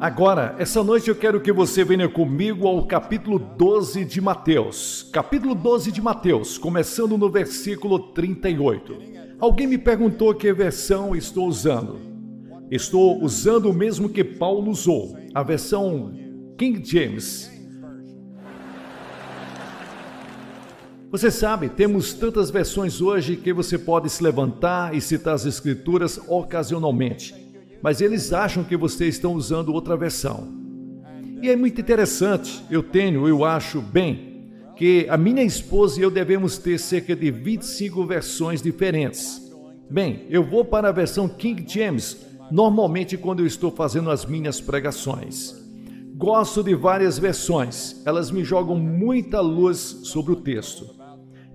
Agora, essa noite eu quero que você venha comigo ao capítulo 12 de Mateus. Capítulo 12 de Mateus, começando no versículo 38. Alguém me perguntou que versão estou usando. Estou usando o mesmo que Paulo usou, a versão King James. Você sabe, temos tantas versões hoje que você pode se levantar e citar as escrituras ocasionalmente mas eles acham que vocês estão usando outra versão. E é muito interessante, eu tenho, eu acho bem, que a minha esposa e eu devemos ter cerca de 25 versões diferentes. Bem, eu vou para a versão King James normalmente quando eu estou fazendo as minhas pregações. Gosto de várias versões, elas me jogam muita luz sobre o texto.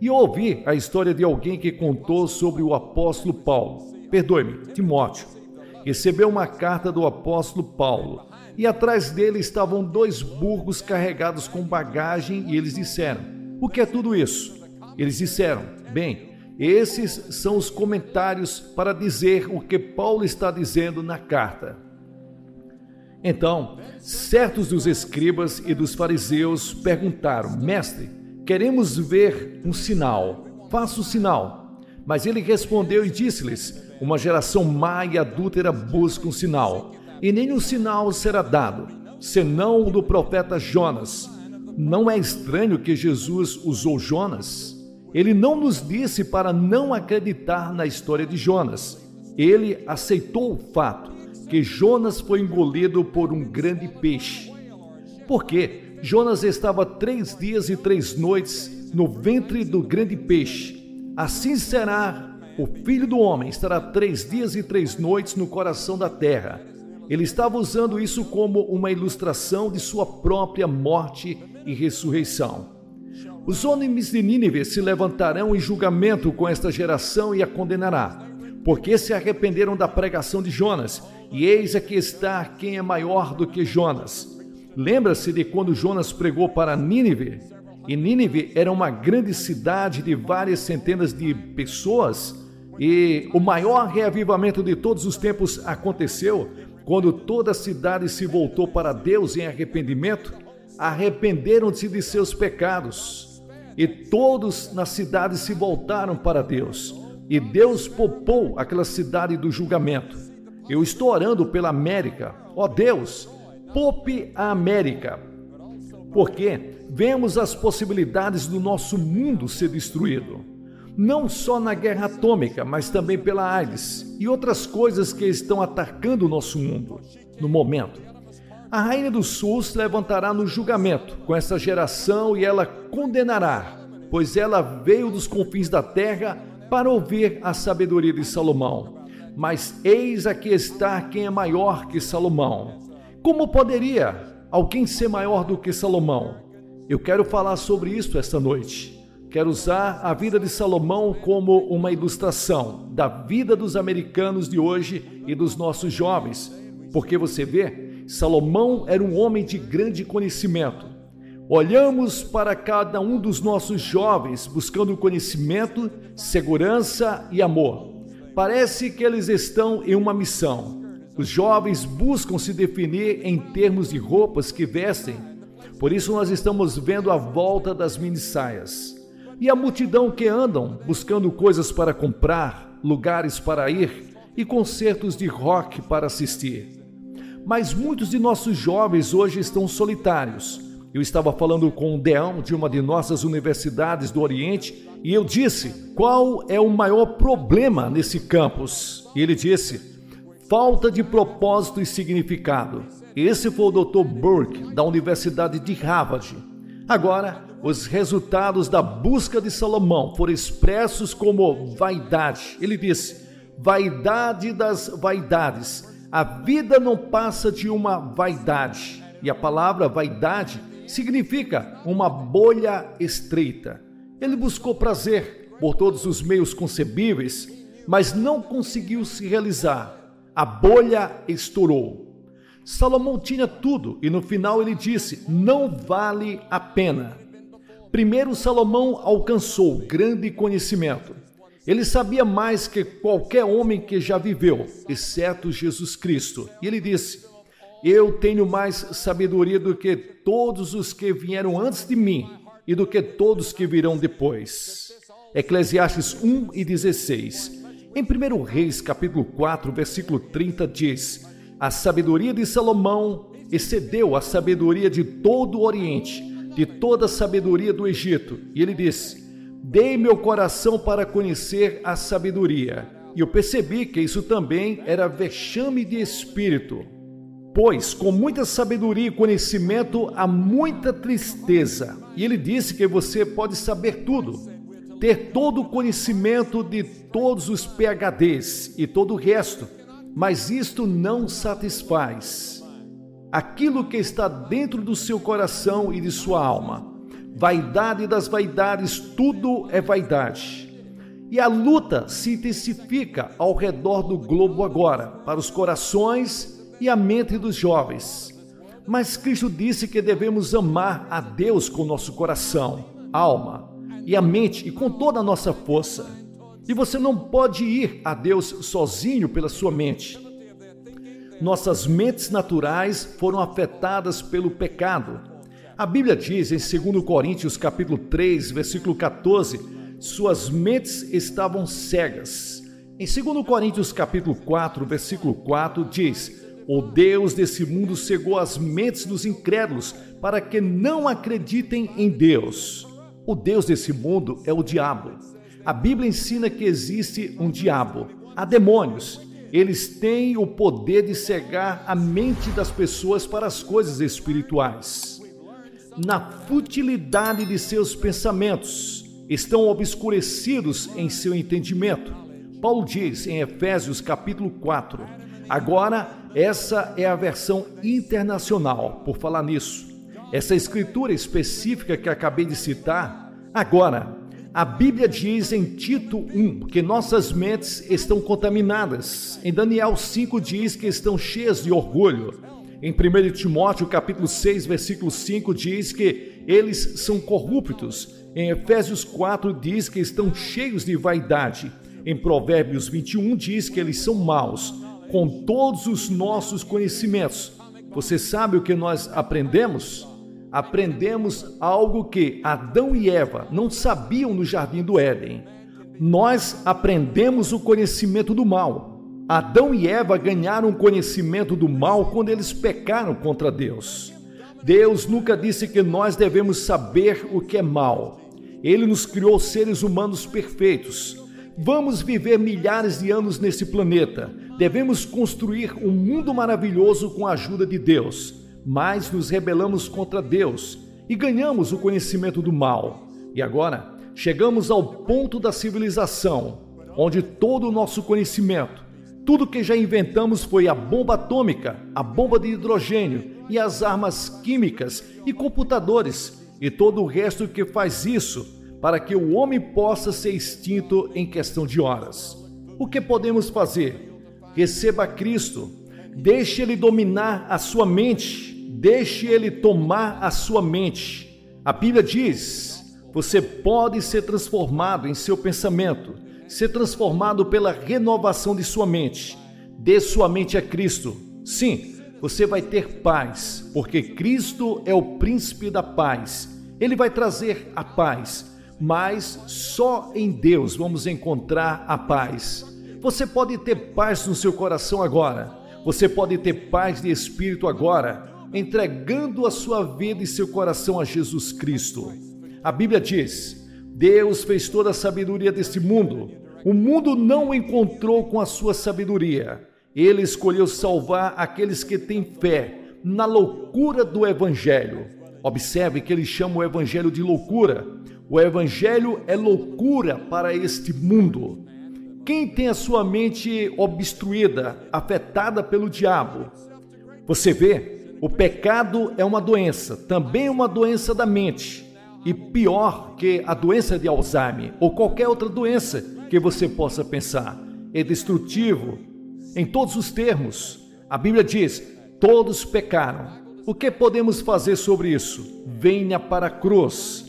E eu ouvi a história de alguém que contou sobre o apóstolo Paulo, perdoe-me, Timóteo recebeu uma carta do apóstolo Paulo. E atrás dele estavam dois burros carregados com bagagem, e eles disseram: O que é tudo isso? Eles disseram: Bem, esses são os comentários para dizer o que Paulo está dizendo na carta. Então, certos dos escribas e dos fariseus perguntaram: Mestre, queremos ver um sinal. Faça o sinal. Mas ele respondeu e disse-lhes: Uma geração má e adúltera busca um sinal, e nenhum sinal será dado, senão o do profeta Jonas. Não é estranho que Jesus usou Jonas? Ele não nos disse para não acreditar na história de Jonas. Ele aceitou o fato que Jonas foi engolido por um grande peixe. Porque Jonas estava três dias e três noites no ventre do grande peixe Assim será o filho do homem, estará três dias e três noites no coração da terra. Ele estava usando isso como uma ilustração de sua própria morte e ressurreição. Os homens de Nínive se levantarão em julgamento com esta geração e a condenará, porque se arrependeram da pregação de Jonas, e eis aqui está quem é maior do que Jonas. Lembra-se de quando Jonas pregou para Nínive? E Nínive era uma grande cidade de várias centenas de pessoas, e o maior reavivamento de todos os tempos aconteceu quando toda a cidade se voltou para Deus em arrependimento, arrependeram-se de seus pecados, e todos na cidade se voltaram para Deus, e Deus poupou aquela cidade do julgamento. Eu estou orando pela América, ó Deus, poupe a América, porque vemos as possibilidades do nosso mundo ser destruído. Não só na guerra atômica, mas também pela AIDS e outras coisas que estão atacando o nosso mundo no momento. A Rainha do Sul se levantará no julgamento com essa geração e ela condenará, pois ela veio dos confins da terra para ouvir a sabedoria de Salomão. Mas eis aqui está quem é maior que Salomão. Como poderia alguém ser maior do que Salomão? Eu quero falar sobre isso esta noite. Quero usar a vida de Salomão como uma ilustração da vida dos americanos de hoje e dos nossos jovens, porque você vê, Salomão era um homem de grande conhecimento. Olhamos para cada um dos nossos jovens buscando conhecimento, segurança e amor. Parece que eles estão em uma missão. Os jovens buscam se definir em termos de roupas que vestem por isso nós estamos vendo a volta das mini-saias. E a multidão que andam buscando coisas para comprar, lugares para ir e concertos de rock para assistir. Mas muitos de nossos jovens hoje estão solitários. Eu estava falando com um deão de uma de nossas universidades do Oriente e eu disse: qual é o maior problema nesse campus? E ele disse: falta de propósito e significado. Esse foi o Dr. Burke, da Universidade de Harvard. Agora, os resultados da busca de Salomão foram expressos como vaidade. Ele disse: vaidade das vaidades. A vida não passa de uma vaidade. E a palavra vaidade significa uma bolha estreita. Ele buscou prazer por todos os meios concebíveis, mas não conseguiu se realizar. A bolha estourou. Salomão tinha tudo e no final ele disse: Não vale a pena. Primeiro, Salomão alcançou grande conhecimento. Ele sabia mais que qualquer homem que já viveu, exceto Jesus Cristo. E ele disse: Eu tenho mais sabedoria do que todos os que vieram antes de mim e do que todos que virão depois. Eclesiastes 1 e 16. Em 1 Reis, capítulo 4, versículo 30, diz: A sabedoria de Salomão excedeu a sabedoria de todo o Oriente, de toda a sabedoria do Egito. E ele disse: Dei meu coração para conhecer a sabedoria. E eu percebi que isso também era vexame de espírito. Pois com muita sabedoria e conhecimento há muita tristeza. E ele disse que você pode saber tudo, ter todo o conhecimento de todos os PHDs e todo o resto, mas isto não satisfaz. Aquilo que está dentro do seu coração e de sua alma. Vaidade das vaidades, tudo é vaidade. E a luta se intensifica ao redor do globo agora, para os corações e a mente dos jovens. Mas Cristo disse que devemos amar a Deus com nosso coração, alma e a mente e com toda a nossa força. E você não pode ir a Deus sozinho pela sua mente. Nossas mentes naturais foram afetadas pelo pecado. A Bíblia diz em 2 Coríntios capítulo 3, versículo 14, suas mentes estavam cegas. Em 2 Coríntios capítulo 4, versículo 4 diz: o Deus desse mundo cegou as mentes dos incrédulos para que não acreditem em Deus. O Deus desse mundo é o diabo. A Bíblia ensina que existe um diabo. Há demônios. Eles têm o poder de cegar a mente das pessoas para as coisas espirituais. Na futilidade de seus pensamentos, estão obscurecidos em seu entendimento. Paulo diz em Efésios capítulo 4: Agora essa é a versão internacional, por falar nisso. Essa escritura específica que acabei de citar, agora, a Bíblia diz em Tito 1 que nossas mentes estão contaminadas. Em Daniel 5 diz que estão cheias de orgulho. Em 1 Timóteo capítulo 6, versículo 5 diz que eles são corruptos. Em Efésios 4 diz que estão cheios de vaidade. Em Provérbios 21 diz que eles são maus com todos os nossos conhecimentos. Você sabe o que nós aprendemos? Aprendemos algo que Adão e Eva não sabiam no jardim do Éden. Nós aprendemos o conhecimento do mal. Adão e Eva ganharam conhecimento do mal quando eles pecaram contra Deus. Deus nunca disse que nós devemos saber o que é mal. Ele nos criou seres humanos perfeitos. Vamos viver milhares de anos nesse planeta. Devemos construir um mundo maravilhoso com a ajuda de Deus, mas nos rebelamos contra Deus e ganhamos o conhecimento do mal. E agora chegamos ao ponto da civilização, onde todo o nosso conhecimento, tudo que já inventamos foi a bomba atômica, a bomba de hidrogênio e as armas químicas e computadores e todo o resto que faz isso para que o homem possa ser extinto em questão de horas. O que podemos fazer? Receba Cristo, deixe Ele dominar a sua mente, deixe Ele tomar a sua mente. A Bíblia diz: você pode ser transformado em seu pensamento, ser transformado pela renovação de sua mente. Dê sua mente a Cristo. Sim, você vai ter paz, porque Cristo é o príncipe da paz. Ele vai trazer a paz mas só em Deus vamos encontrar a paz. Você pode ter paz no seu coração agora. Você pode ter paz de espírito agora, entregando a sua vida e seu coração a Jesus Cristo. A Bíblia diz: Deus fez toda a sabedoria deste mundo. O mundo não o encontrou com a sua sabedoria. Ele escolheu salvar aqueles que têm fé na loucura do Evangelho. Observe que ele chama o Evangelho de loucura, o Evangelho é loucura para este mundo. Quem tem a sua mente obstruída, afetada pelo diabo? Você vê, o pecado é uma doença, também uma doença da mente, e pior que a doença de Alzheimer ou qualquer outra doença que você possa pensar. É destrutivo em todos os termos. A Bíblia diz: todos pecaram. O que podemos fazer sobre isso? Venha para a cruz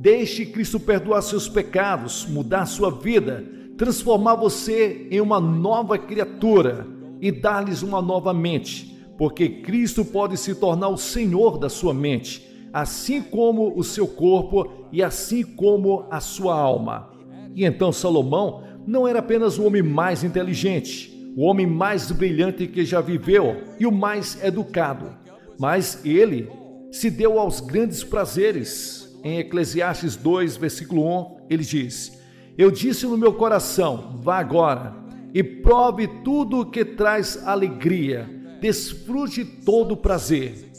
Deixe Cristo perdoar seus pecados, mudar sua vida, transformar você em uma nova criatura e dar-lhes uma nova mente, porque Cristo pode se tornar o Senhor da sua mente, assim como o seu corpo e assim como a sua alma. E então Salomão não era apenas o homem mais inteligente, o homem mais brilhante que já viveu e o mais educado, mas ele se deu aos grandes prazeres. Em Eclesiastes 2, versículo 1, ele diz: Eu disse no meu coração: vá agora e prove tudo o que traz alegria, desfrute todo o prazer.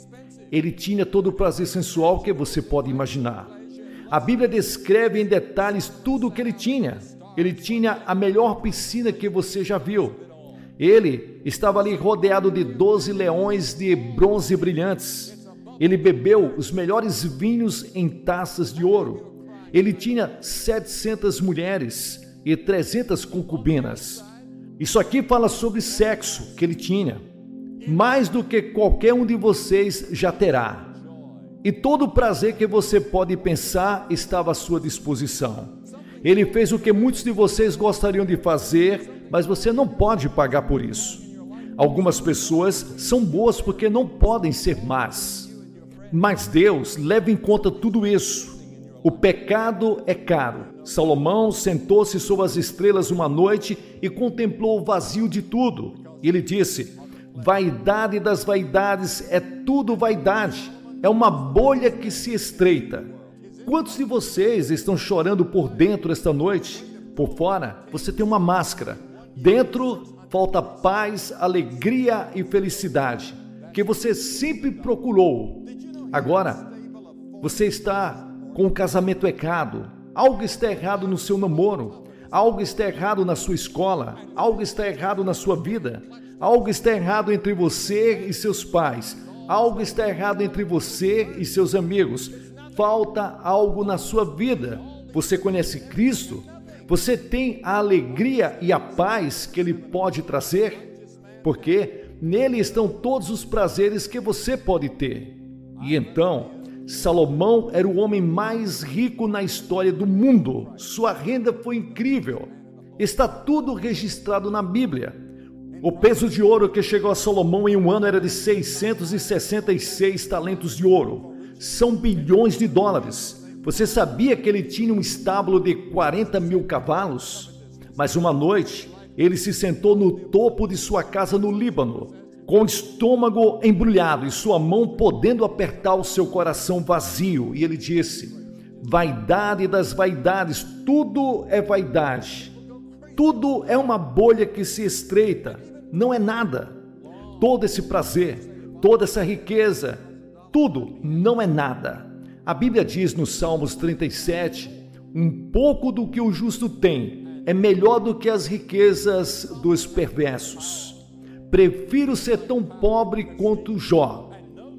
Ele tinha todo o prazer sensual que você pode imaginar. A Bíblia descreve em detalhes tudo o que ele tinha. Ele tinha a melhor piscina que você já viu. Ele estava ali rodeado de doze leões de bronze brilhantes. Ele bebeu os melhores vinhos em taças de ouro. Ele tinha 700 mulheres e 300 concubinas. Isso aqui fala sobre sexo que ele tinha, mais do que qualquer um de vocês já terá. E todo o prazer que você pode pensar estava à sua disposição. Ele fez o que muitos de vocês gostariam de fazer, mas você não pode pagar por isso. Algumas pessoas são boas porque não podem ser más. Mas Deus leva em conta tudo isso. O pecado é caro. Salomão sentou-se sob as estrelas uma noite e contemplou o vazio de tudo. Ele disse: Vaidade das vaidades é tudo vaidade, é uma bolha que se estreita. Quantos de vocês estão chorando por dentro esta noite? Por fora, você tem uma máscara. Dentro, falta paz, alegria e felicidade que você sempre procurou. Agora, você está com o casamento errado, algo está errado no seu namoro, algo está errado na sua escola, algo está errado na sua vida, algo está errado entre você e seus pais, algo está errado entre você e seus amigos, falta algo na sua vida. Você conhece Cristo? Você tem a alegria e a paz que Ele pode trazer? Porque nele estão todos os prazeres que você pode ter. E então, Salomão era o homem mais rico na história do mundo. Sua renda foi incrível. Está tudo registrado na Bíblia. O peso de ouro que chegou a Salomão em um ano era de 666 talentos de ouro. São bilhões de dólares. Você sabia que ele tinha um estábulo de 40 mil cavalos? Mas uma noite, ele se sentou no topo de sua casa no Líbano com o estômago embrulhado e sua mão podendo apertar o seu coração vazio. E ele disse: Vaidade das vaidades, tudo é vaidade. Tudo é uma bolha que se estreita, não é nada. Todo esse prazer, toda essa riqueza, tudo não é nada. A Bíblia diz no Salmos 37: um pouco do que o justo tem é melhor do que as riquezas dos perversos. Prefiro ser tão pobre quanto Jó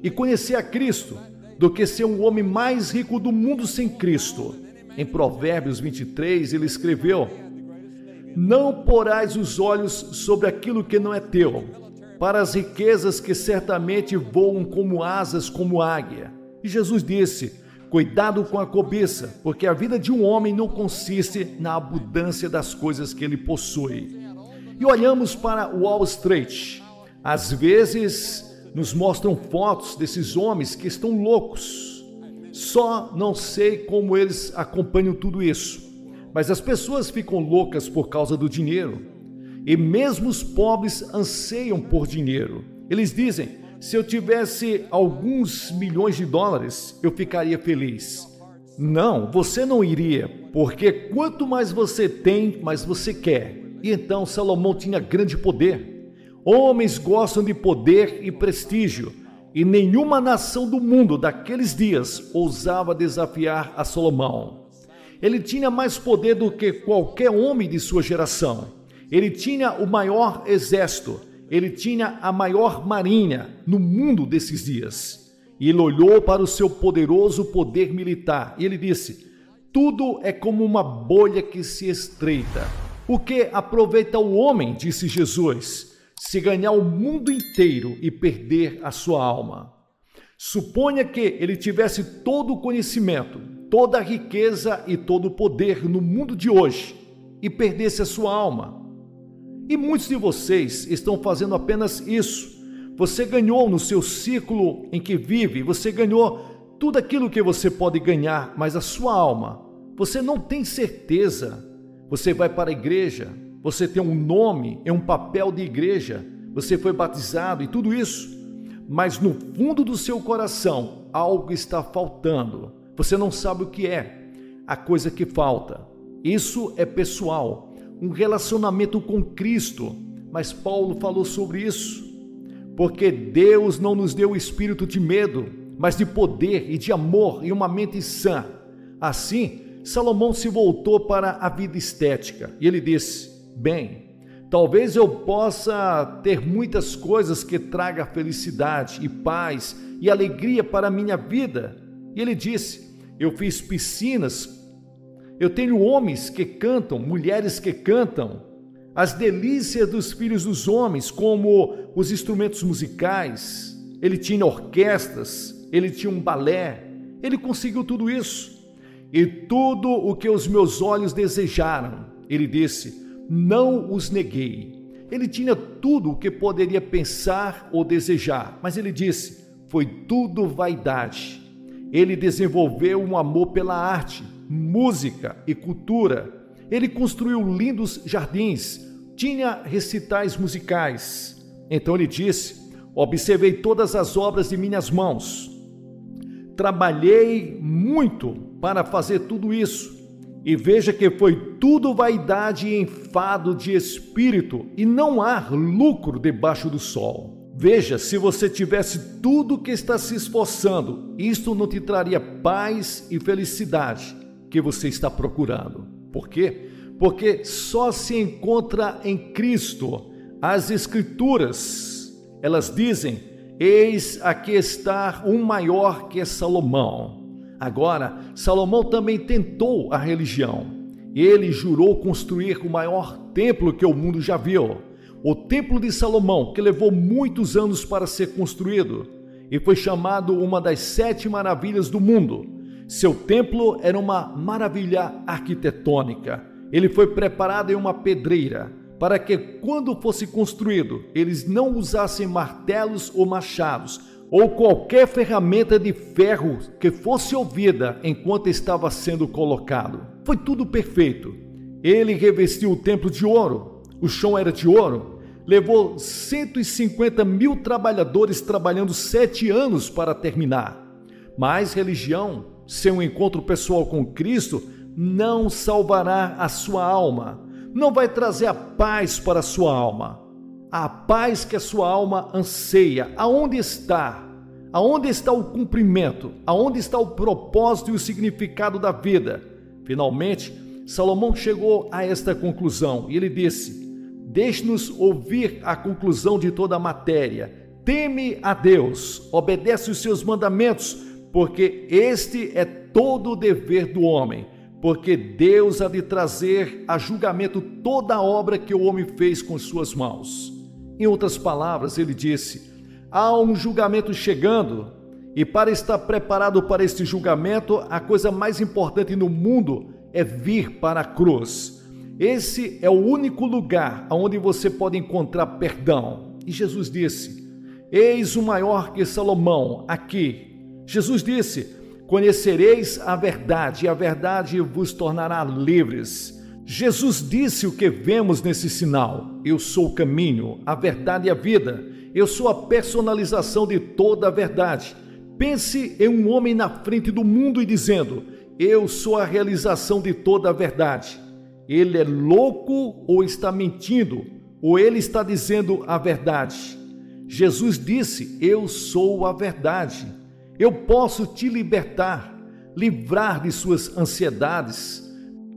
e conhecer a Cristo do que ser um homem mais rico do mundo sem Cristo. Em Provérbios 23, ele escreveu: Não porás os olhos sobre aquilo que não é teu, para as riquezas que certamente voam como asas, como águia. E Jesus disse: Cuidado com a cobiça, porque a vida de um homem não consiste na abundância das coisas que ele possui e olhamos para Wall Street. Às vezes nos mostram fotos desses homens que estão loucos. Só não sei como eles acompanham tudo isso. Mas as pessoas ficam loucas por causa do dinheiro. E mesmo os pobres anseiam por dinheiro. Eles dizem: se eu tivesse alguns milhões de dólares, eu ficaria feliz. Não, você não iria, porque quanto mais você tem, mais você quer. E então Salomão tinha grande poder. Homens gostam de poder e prestígio, e nenhuma nação do mundo daqueles dias ousava desafiar a Salomão. Ele tinha mais poder do que qualquer homem de sua geração. Ele tinha o maior exército, ele tinha a maior marinha no mundo desses dias. E ele olhou para o seu poderoso poder militar e ele disse: Tudo é como uma bolha que se estreita o que aproveita o homem, disse Jesus, se ganhar o mundo inteiro e perder a sua alma? Suponha que ele tivesse todo o conhecimento, toda a riqueza e todo o poder no mundo de hoje e perdesse a sua alma. E muitos de vocês estão fazendo apenas isso, Você ganhou no seu círculo em que vive, você ganhou tudo aquilo que você pode ganhar, mas a sua alma, você não tem certeza. Você vai para a igreja, você tem um nome, é um papel de igreja, você foi batizado e tudo isso, mas no fundo do seu coração algo está faltando. Você não sabe o que é, a coisa que falta. Isso é pessoal, um relacionamento com Cristo. Mas Paulo falou sobre isso, porque Deus não nos deu o espírito de medo, mas de poder e de amor e uma mente sã. Assim, Salomão se voltou para a vida estética e ele disse: Bem, talvez eu possa ter muitas coisas que traga felicidade e paz e alegria para a minha vida. E ele disse: Eu fiz piscinas, eu tenho homens que cantam, mulheres que cantam, as delícias dos filhos dos homens, como os instrumentos musicais, ele tinha orquestras, ele tinha um balé, ele conseguiu tudo isso. E tudo o que os meus olhos desejaram, ele disse, não os neguei. Ele tinha tudo o que poderia pensar ou desejar, mas ele disse, foi tudo vaidade. Ele desenvolveu um amor pela arte, música e cultura ele construiu lindos jardins, tinha recitais musicais. Então ele disse: Observei todas as obras de minhas mãos. Trabalhei muito para fazer tudo isso. E veja que foi tudo vaidade e enfado de espírito, e não há lucro debaixo do sol. Veja, se você tivesse tudo que está se esforçando, isto não te traria paz e felicidade que você está procurando. Por quê? Porque só se encontra em Cristo. As Escrituras, elas dizem: Eis aqui está um maior que Salomão. Agora, Salomão também tentou a religião. Ele jurou construir o maior templo que o mundo já viu. O Templo de Salomão, que levou muitos anos para ser construído e foi chamado uma das sete maravilhas do mundo. Seu templo era uma maravilha arquitetônica. Ele foi preparado em uma pedreira para que, quando fosse construído, eles não usassem martelos ou machados ou qualquer ferramenta de ferro que fosse ouvida enquanto estava sendo colocado. Foi tudo perfeito. Ele revestiu o templo de ouro, o chão era de ouro, levou 150 mil trabalhadores trabalhando sete anos para terminar. Mas religião seu encontro pessoal com Cristo não salvará a sua alma, não vai trazer a paz para a sua alma. A paz que a sua alma anseia, aonde está? Aonde está o cumprimento? Aonde está o propósito e o significado da vida? Finalmente, Salomão chegou a esta conclusão e ele disse: Deixe-nos ouvir a conclusão de toda a matéria. Teme a Deus, obedece os seus mandamentos, porque este é todo o dever do homem, porque Deus há de trazer a julgamento toda a obra que o homem fez com suas mãos. Em outras palavras, ele disse: há um julgamento chegando, e para estar preparado para este julgamento, a coisa mais importante no mundo é vir para a cruz. Esse é o único lugar onde você pode encontrar perdão. E Jesus disse: Eis o maior que Salomão aqui Jesus disse: Conhecereis a verdade, e a verdade vos tornará livres. Jesus disse o que vemos nesse sinal: Eu sou o caminho, a verdade e a vida. Eu sou a personalização de toda a verdade. Pense em um homem na frente do mundo e dizendo: Eu sou a realização de toda a verdade. Ele é louco ou está mentindo, ou ele está dizendo a verdade. Jesus disse: Eu sou a verdade. Eu posso te libertar, livrar de suas ansiedades,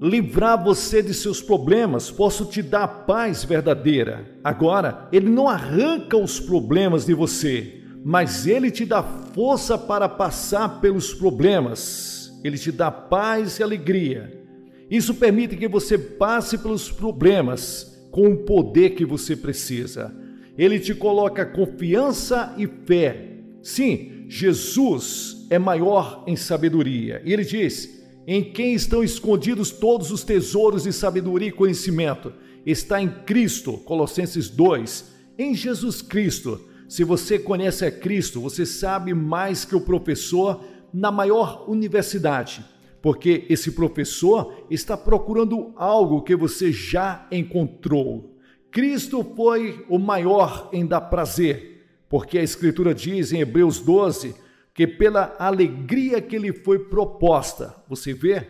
livrar você de seus problemas, posso te dar a paz verdadeira. Agora, Ele não arranca os problemas de você, mas Ele te dá força para passar pelos problemas. Ele te dá paz e alegria. Isso permite que você passe pelos problemas com o poder que você precisa. Ele te coloca confiança e fé. Sim, Jesus é maior em sabedoria. E ele diz: Em quem estão escondidos todos os tesouros de sabedoria e conhecimento? Está em Cristo, Colossenses 2. Em Jesus Cristo, Se você conhece a Cristo, você sabe mais que o professor na maior universidade, porque esse professor está procurando algo que você já encontrou. Cristo foi o maior em dar prazer, porque a Escritura diz em Hebreus 12 que pela alegria que lhe foi proposta, você vê?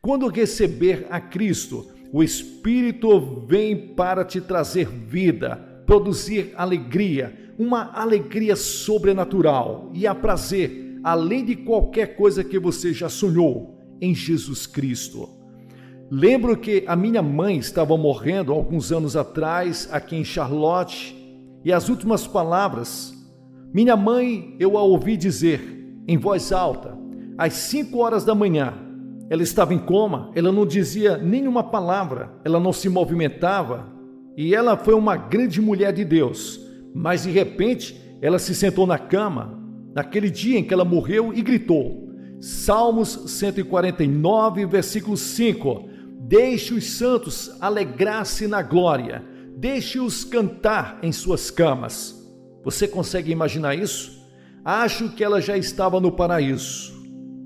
Quando receber a Cristo, o Espírito vem para te trazer vida, produzir alegria, uma alegria sobrenatural e a prazer, além de qualquer coisa que você já sonhou em Jesus Cristo. Lembro que a minha mãe estava morrendo alguns anos atrás aqui em Charlotte e as últimas palavras, minha mãe, eu a ouvi dizer em voz alta, às cinco horas da manhã, ela estava em coma, ela não dizia nenhuma palavra, ela não se movimentava e ela foi uma grande mulher de Deus. Mas de repente ela se sentou na cama, naquele dia em que ela morreu, e gritou: Salmos 149, versículo 5: Deixe os santos alegrar-se na glória, deixe-os cantar em suas camas. Você consegue imaginar isso? Acho que ela já estava no paraíso.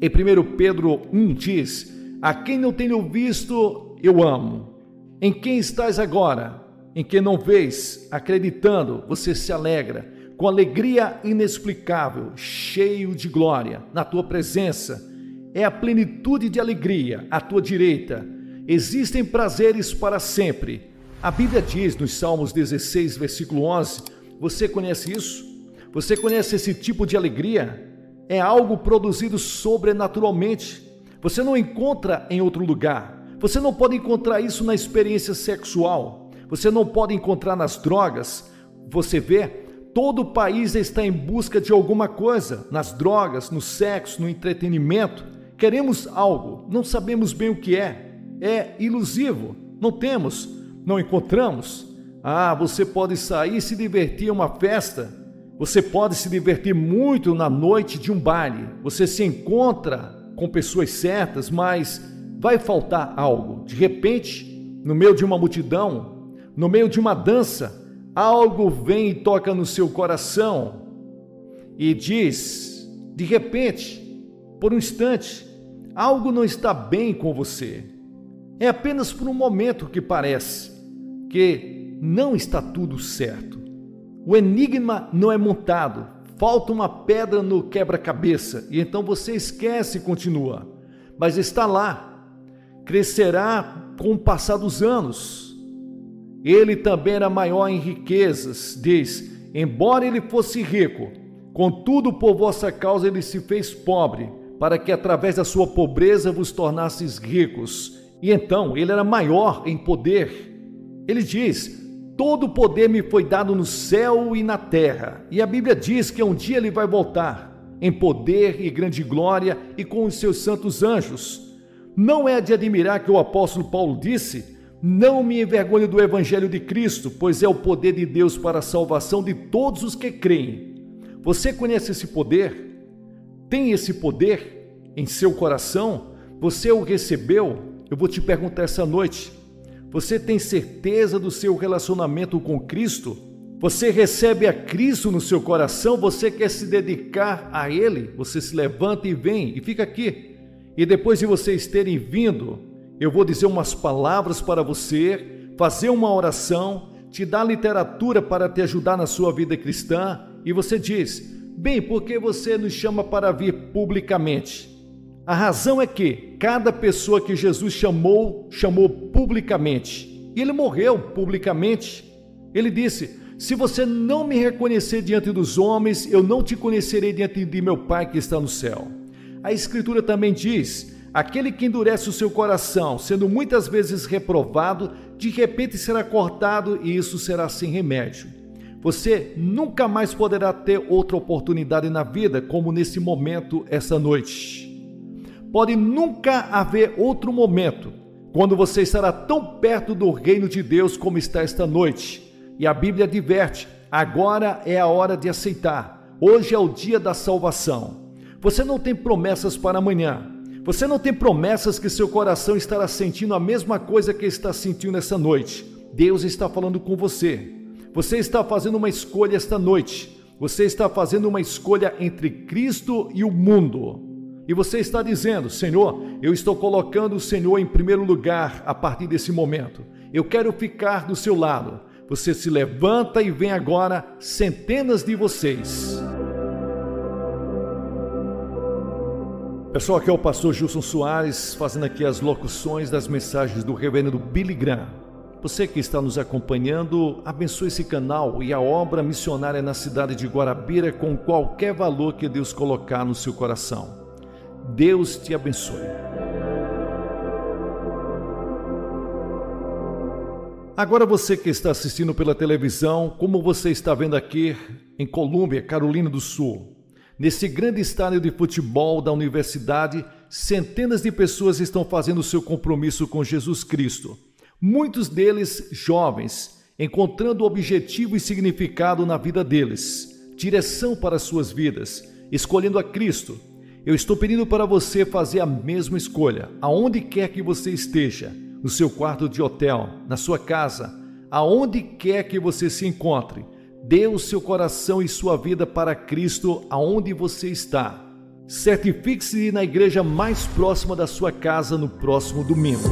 Em 1 Pedro 1 diz: A quem não tenho visto, eu amo. Em quem estás agora? Em quem não vês, acreditando, você se alegra, com alegria inexplicável, cheio de glória, na tua presença. É a plenitude de alegria à tua direita. Existem prazeres para sempre. A Bíblia diz nos Salmos 16, versículo 11: Você conhece isso? Você conhece esse tipo de alegria? é algo produzido sobrenaturalmente. Você não encontra em outro lugar. Você não pode encontrar isso na experiência sexual. Você não pode encontrar nas drogas. Você vê, todo o país está em busca de alguma coisa, nas drogas, no sexo, no entretenimento. Queremos algo, não sabemos bem o que é. É ilusivo, não temos, não encontramos. Ah, você pode sair e se divertir em uma festa, você pode se divertir muito na noite de um baile. Você se encontra com pessoas certas, mas vai faltar algo. De repente, no meio de uma multidão, no meio de uma dança, algo vem e toca no seu coração e diz: de repente, por um instante, algo não está bem com você. É apenas por um momento que parece que não está tudo certo. O enigma não é montado, falta uma pedra no quebra-cabeça e então você esquece e continua. Mas está lá, crescerá com o passar dos anos. Ele também era maior em riquezas, diz, embora ele fosse rico, contudo por vossa causa ele se fez pobre, para que através da sua pobreza vos tornasseis ricos. E então ele era maior em poder. Ele diz: Todo o poder me foi dado no céu e na terra. E a Bíblia diz que um dia ele vai voltar em poder e grande glória e com os seus santos anjos. Não é de admirar que o apóstolo Paulo disse: Não me envergonhe do evangelho de Cristo, pois é o poder de Deus para a salvação de todos os que creem. Você conhece esse poder? Tem esse poder em seu coração? Você o recebeu? Eu vou te perguntar essa noite. Você tem certeza do seu relacionamento com Cristo? Você recebe a Cristo no seu coração? Você quer se dedicar a Ele? Você se levanta e vem e fica aqui. E depois de vocês terem vindo, eu vou dizer umas palavras para você, fazer uma oração, te dar literatura para te ajudar na sua vida cristã. E você diz: Bem, por que você nos chama para vir publicamente? A razão é que cada pessoa que Jesus chamou, chamou publicamente. E ele morreu publicamente. Ele disse: Se você não me reconhecer diante dos homens, eu não te conhecerei diante de meu Pai que está no céu. A Escritura também diz: Aquele que endurece o seu coração, sendo muitas vezes reprovado, de repente será cortado e isso será sem remédio. Você nunca mais poderá ter outra oportunidade na vida como nesse momento, essa noite. Pode nunca haver outro momento quando você estará tão perto do reino de Deus como está esta noite. E a Bíblia adverte: agora é a hora de aceitar. Hoje é o dia da salvação. Você não tem promessas para amanhã. Você não tem promessas que seu coração estará sentindo a mesma coisa que está sentindo essa noite. Deus está falando com você. Você está fazendo uma escolha esta noite. Você está fazendo uma escolha entre Cristo e o mundo. E você está dizendo: Senhor, eu estou colocando o Senhor em primeiro lugar a partir desse momento. Eu quero ficar do seu lado. Você se levanta e vem agora centenas de vocês. Pessoal, aqui é o pastor Gilson Soares fazendo aqui as locuções das mensagens do reverendo Billy Graham. Você que está nos acompanhando, abençoe esse canal e a obra missionária na cidade de Guarabira com qualquer valor que Deus colocar no seu coração. Deus te abençoe. Agora você que está assistindo pela televisão, como você está vendo aqui em Colômbia, Carolina do Sul, Nesse grande estádio de futebol da universidade, centenas de pessoas estão fazendo seu compromisso com Jesus Cristo. Muitos deles jovens, encontrando objetivo e significado na vida deles, direção para suas vidas, escolhendo a Cristo. Eu estou pedindo para você fazer a mesma escolha, aonde quer que você esteja, no seu quarto de hotel, na sua casa, aonde quer que você se encontre Dê o seu coração e sua vida para Cristo aonde você está. Certifique-se na igreja mais próxima da sua casa no próximo domingo.